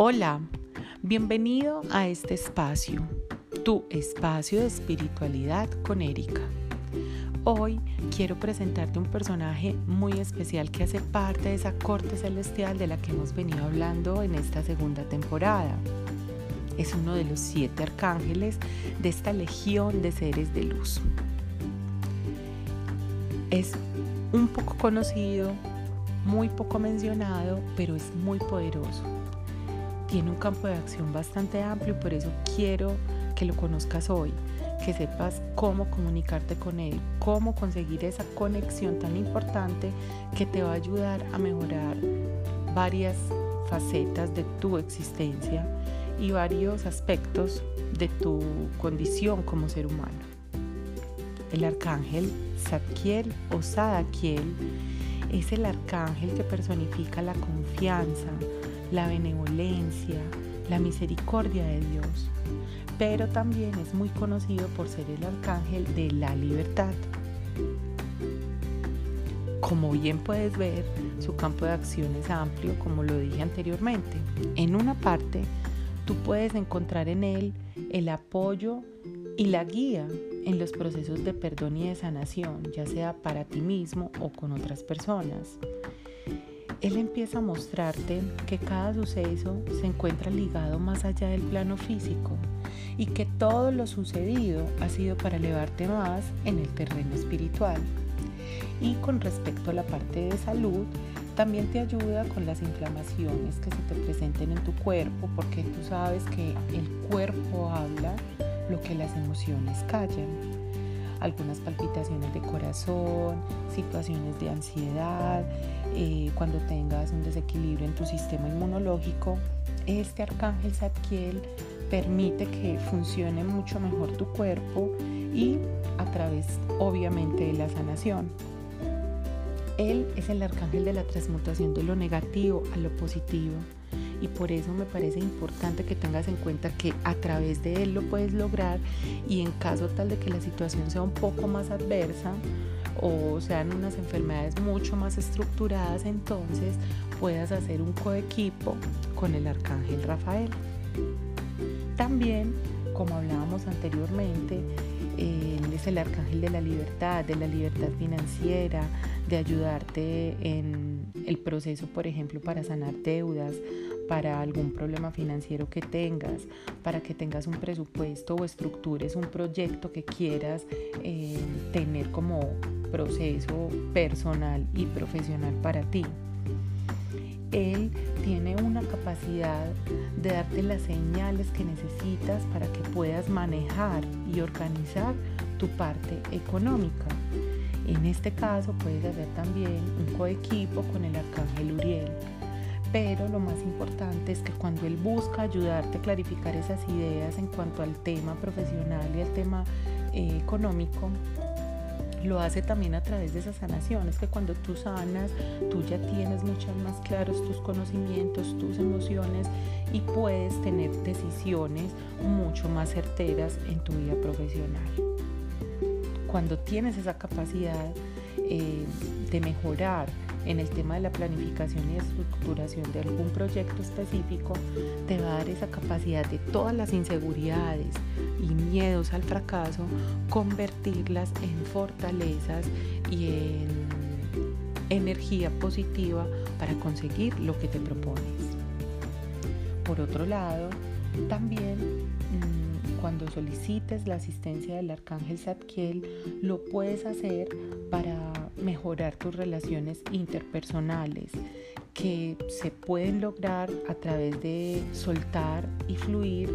Hola, bienvenido a este espacio, tu espacio de espiritualidad con Erika. Hoy quiero presentarte un personaje muy especial que hace parte de esa corte celestial de la que hemos venido hablando en esta segunda temporada. Es uno de los siete arcángeles de esta legión de seres de luz. Es un poco conocido, muy poco mencionado, pero es muy poderoso tiene un campo de acción bastante amplio por eso quiero que lo conozcas hoy, que sepas cómo comunicarte con él, cómo conseguir esa conexión tan importante que te va a ayudar a mejorar varias facetas de tu existencia y varios aspectos de tu condición como ser humano. El arcángel Zadkiel o Sadakiel es el arcángel que personifica la confianza, la benevolencia, la misericordia de Dios, pero también es muy conocido por ser el arcángel de la libertad. Como bien puedes ver, su campo de acción es amplio, como lo dije anteriormente. En una parte, tú puedes encontrar en él el apoyo y la guía en los procesos de perdón y de sanación, ya sea para ti mismo o con otras personas. Él empieza a mostrarte que cada suceso se encuentra ligado más allá del plano físico y que todo lo sucedido ha sido para elevarte más en el terreno espiritual. Y con respecto a la parte de salud, también te ayuda con las inflamaciones que se te presenten en tu cuerpo, porque tú sabes que el cuerpo habla lo que las emociones callan algunas palpitaciones de corazón, situaciones de ansiedad, eh, cuando tengas un desequilibrio en tu sistema inmunológico, este arcángel Zadkiel permite que funcione mucho mejor tu cuerpo y a través obviamente de la sanación. Él es el arcángel de la transmutación de lo negativo a lo positivo y por eso me parece importante que tengas en cuenta que a través de él lo puedes lograr y en caso tal de que la situación sea un poco más adversa o sean unas enfermedades mucho más estructuradas, entonces puedas hacer un coequipo con el arcángel Rafael. También, como hablábamos anteriormente, él es el arcángel de la libertad, de la libertad financiera, de ayudarte en el proceso, por ejemplo, para sanar deudas, para algún problema financiero que tengas, para que tengas un presupuesto o estructures un proyecto que quieras eh, tener como proceso personal y profesional para ti. Él tiene una capacidad de darte las señales que necesitas para que puedas manejar y organizar tu parte económica. En este caso puedes hacer también un coequipo con el arcángel Uriel pero lo más importante es que cuando él busca ayudarte a clarificar esas ideas en cuanto al tema profesional y al tema eh, económico, lo hace también a través de esa sanación. Es que cuando tú sanas, tú ya tienes mucho más claros tus conocimientos, tus emociones y puedes tener decisiones mucho más certeras en tu vida profesional. Cuando tienes esa capacidad eh, de mejorar, en el tema de la planificación y estructuración de algún proyecto específico, te va a dar esa capacidad de todas las inseguridades y miedos al fracaso, convertirlas en fortalezas y en energía positiva para conseguir lo que te propones. Por otro lado, también mm, cuando solicites la asistencia del arcángel Zadkiel, lo puedes hacer para mejorar tus relaciones interpersonales que se pueden lograr a través de soltar y fluir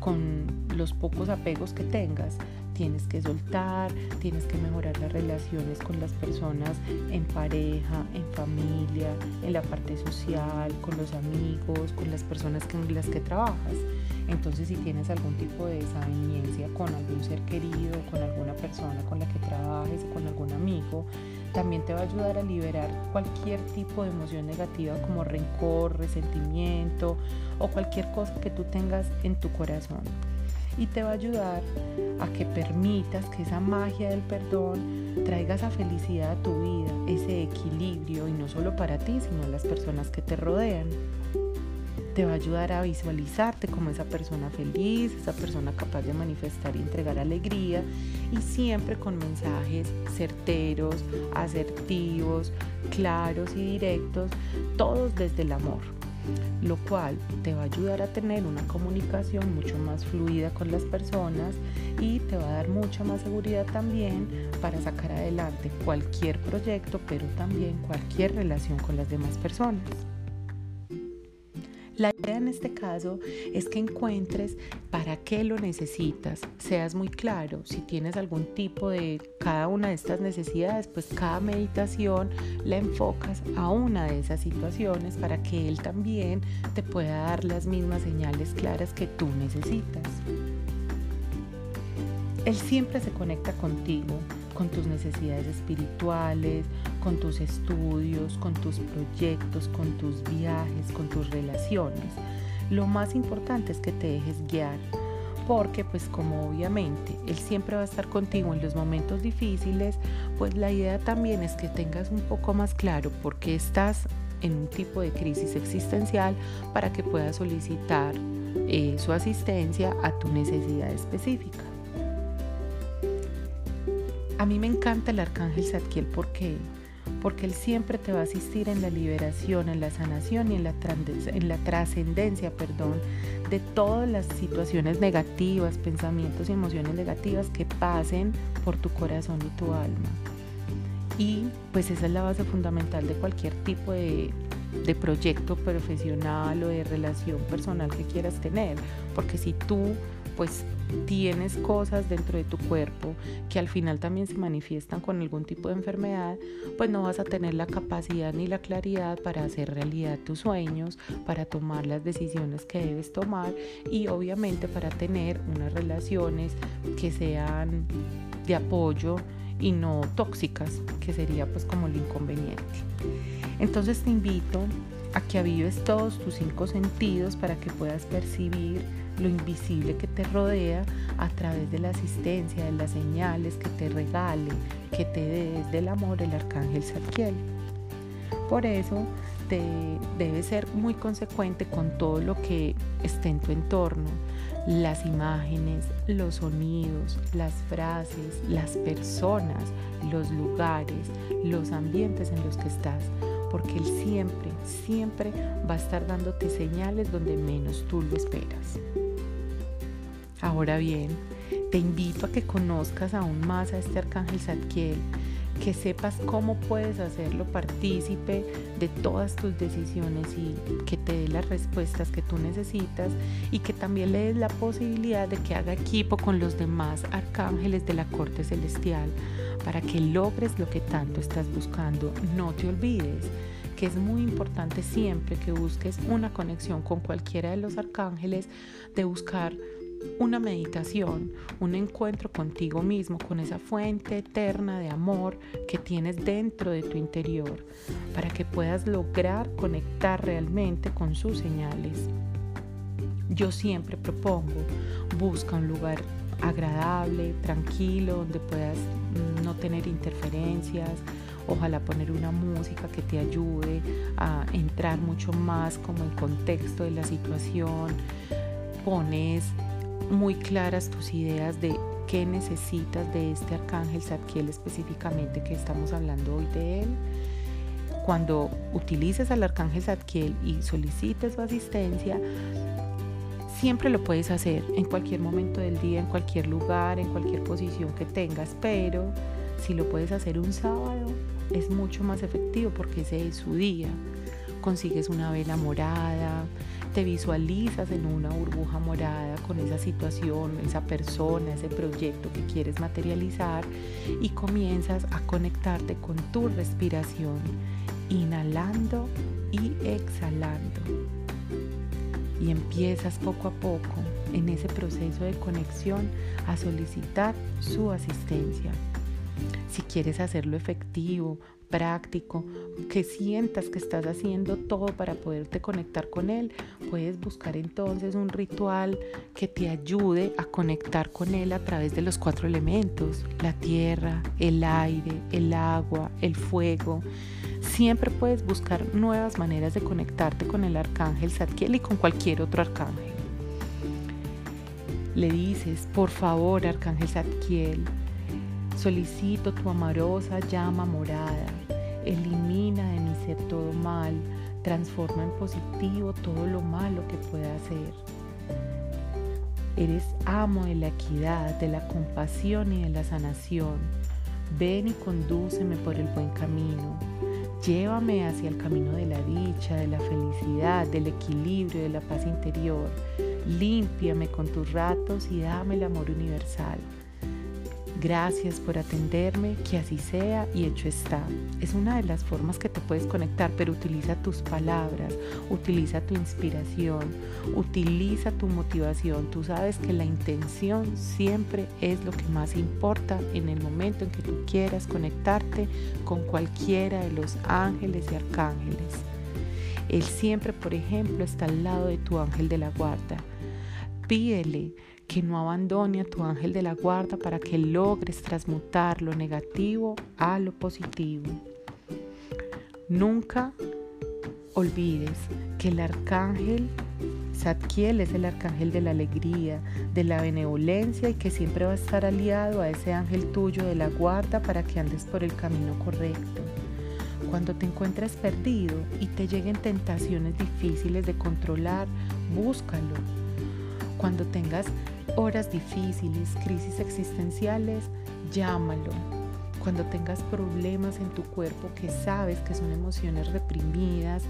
con los pocos apegos que tengas. Tienes que soltar, tienes que mejorar las relaciones con las personas en pareja, en familia, en la parte social, con los amigos, con las personas con las que trabajas. Entonces si tienes algún tipo de desaveniencia con algún ser querido, con alguna persona con la que trabajes, con algún amigo, también te va a ayudar a liberar cualquier tipo de emoción negativa como rencor, resentimiento o cualquier cosa que tú tengas en tu corazón. Y te va a ayudar a que permitas que esa magia del perdón traiga esa felicidad a tu vida, ese equilibrio, y no solo para ti, sino a las personas que te rodean. Te va a ayudar a visualizarte como esa persona feliz, esa persona capaz de manifestar y entregar alegría y siempre con mensajes certeros, asertivos, claros y directos, todos desde el amor lo cual te va a ayudar a tener una comunicación mucho más fluida con las personas y te va a dar mucha más seguridad también para sacar adelante cualquier proyecto, pero también cualquier relación con las demás personas. La idea en este caso es que encuentres para qué lo necesitas, seas muy claro, si tienes algún tipo de cada una de estas necesidades, pues cada meditación la enfocas a una de esas situaciones para que él también te pueda dar las mismas señales claras que tú necesitas. Él siempre se conecta contigo, con tus necesidades espirituales, con tus estudios, con tus proyectos, con tus viajes, con tus relaciones. Lo más importante es que te dejes guiar, porque pues como obviamente Él siempre va a estar contigo en los momentos difíciles, pues la idea también es que tengas un poco más claro por qué estás en un tipo de crisis existencial para que puedas solicitar eh, su asistencia a tu necesidad específica. A mí me encanta el arcángel Zadkiel porque porque Él siempre te va a asistir en la liberación, en la sanación y en la, en la trascendencia, perdón, de todas las situaciones negativas, pensamientos y emociones negativas que pasen por tu corazón y tu alma. Y pues esa es la base fundamental de cualquier tipo de, de proyecto profesional o de relación personal que quieras tener, porque si tú pues tienes cosas dentro de tu cuerpo que al final también se manifiestan con algún tipo de enfermedad, pues no vas a tener la capacidad ni la claridad para hacer realidad tus sueños, para tomar las decisiones que debes tomar y obviamente para tener unas relaciones que sean de apoyo y no tóxicas, que sería pues como el inconveniente. Entonces te invito a que avives todos tus cinco sentidos para que puedas percibir lo invisible que te rodea a través de la asistencia, de las señales que te regale, que te dé desde el amor el arcángel Zadkiel. Por eso te debes ser muy consecuente con todo lo que esté en tu entorno, las imágenes, los sonidos, las frases, las personas, los lugares, los ambientes en los que estás, porque Él siempre, siempre va a estar dándote señales donde menos tú lo esperas. Ahora bien, te invito a que conozcas aún más a este arcángel Zadkiel, que sepas cómo puedes hacerlo partícipe de todas tus decisiones y que te dé las respuestas que tú necesitas y que también le des la posibilidad de que haga equipo con los demás arcángeles de la corte celestial para que logres lo que tanto estás buscando. No te olvides que es muy importante siempre que busques una conexión con cualquiera de los arcángeles, de buscar una meditación, un encuentro contigo mismo, con esa fuente eterna de amor que tienes dentro de tu interior, para que puedas lograr conectar realmente con sus señales. Yo siempre propongo, busca un lugar agradable, tranquilo, donde puedas mm, no tener interferencias, ojalá poner una música que te ayude a entrar mucho más como en contexto de la situación, pones muy claras tus ideas de qué necesitas de este arcángel Zadkiel específicamente que estamos hablando hoy de él. Cuando utilices al arcángel Zadkiel y solicites su asistencia, siempre lo puedes hacer en cualquier momento del día, en cualquier lugar, en cualquier posición que tengas, pero si lo puedes hacer un sábado, es mucho más efectivo porque ese es su día. Consigues una vela morada, te visualizas en una burbuja morada con esa situación, esa persona, ese proyecto que quieres materializar y comienzas a conectarte con tu respiración, inhalando y exhalando. Y empiezas poco a poco en ese proceso de conexión a solicitar su asistencia. Si quieres hacerlo efectivo, práctico, que sientas que estás haciendo todo para poderte conectar con Él, puedes buscar entonces un ritual que te ayude a conectar con Él a través de los cuatro elementos, la tierra, el aire, el agua, el fuego. siempre puedes buscar nuevas maneras de conectarte con el arcángel Zadkiel y con cualquier otro arcángel. Le dices, por favor, arcángel Zadkiel, solicito tu amorosa llama morada, elimina de mi ser todo mal, transforma en positivo todo lo malo que pueda hacer. Eres amo de la equidad, de la compasión y de la sanación. Ven y condúceme por el buen camino. Llévame hacia el camino de la dicha, de la felicidad, del equilibrio, de la paz interior. Límpiame con tus ratos y dame el amor universal. Gracias por atenderme, que así sea y hecho está. Es una de las formas que te puedes conectar, pero utiliza tus palabras, utiliza tu inspiración, utiliza tu motivación. Tú sabes que la intención siempre es lo que más importa en el momento en que tú quieras conectarte con cualquiera de los ángeles y arcángeles. Él siempre, por ejemplo, está al lado de tu ángel de la guarda. Pídele que no abandone a tu ángel de la guarda para que logres transmutar lo negativo a lo positivo. Nunca olvides que el arcángel Zadkiel es el arcángel de la alegría, de la benevolencia y que siempre va a estar aliado a ese ángel tuyo de la guarda para que andes por el camino correcto. Cuando te encuentres perdido y te lleguen tentaciones difíciles de controlar, búscalo. Cuando tengas horas difíciles, crisis existenciales, llámalo. Cuando tengas problemas en tu cuerpo que sabes que son emociones reprimidas,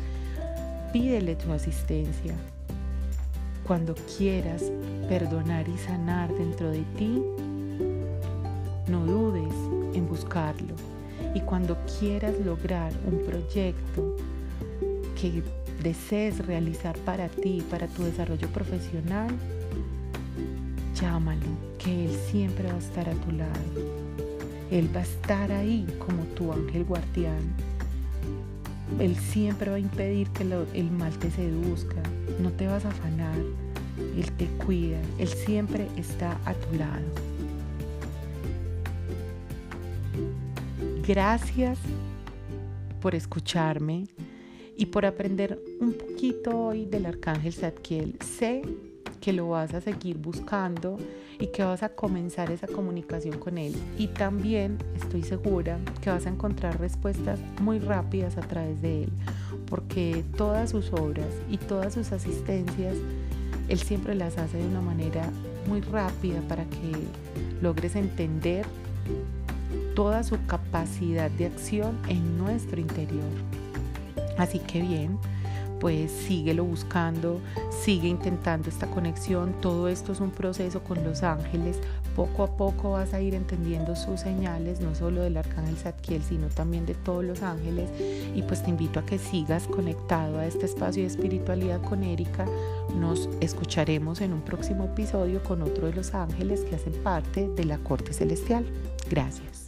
pídele tu asistencia. Cuando quieras perdonar y sanar dentro de ti, no dudes en buscarlo. Y cuando quieras lograr un proyecto que desees realizar para ti, para tu desarrollo profesional, llámalo, que Él siempre va a estar a tu lado. Él va a estar ahí como tu ángel guardián. Él siempre va a impedir que el mal te seduzca, no te vas a afanar. Él te cuida, Él siempre está a tu lado. Gracias por escucharme y por aprender un poquito hoy del arcángel Zadkiel. Sé que lo vas a seguir buscando y que vas a comenzar esa comunicación con él. Y también estoy segura que vas a encontrar respuestas muy rápidas a través de él, porque todas sus obras y todas sus asistencias, él siempre las hace de una manera muy rápida para que logres entender toda su capacidad de acción en nuestro interior. Así que bien, pues síguelo buscando, sigue intentando esta conexión. Todo esto es un proceso con los ángeles. Poco a poco vas a ir entendiendo sus señales, no solo del arcángel Zadkiel, sino también de todos los ángeles. Y pues te invito a que sigas conectado a este espacio de espiritualidad con Erika. Nos escucharemos en un próximo episodio con otro de los ángeles que hacen parte de la corte celestial. Gracias.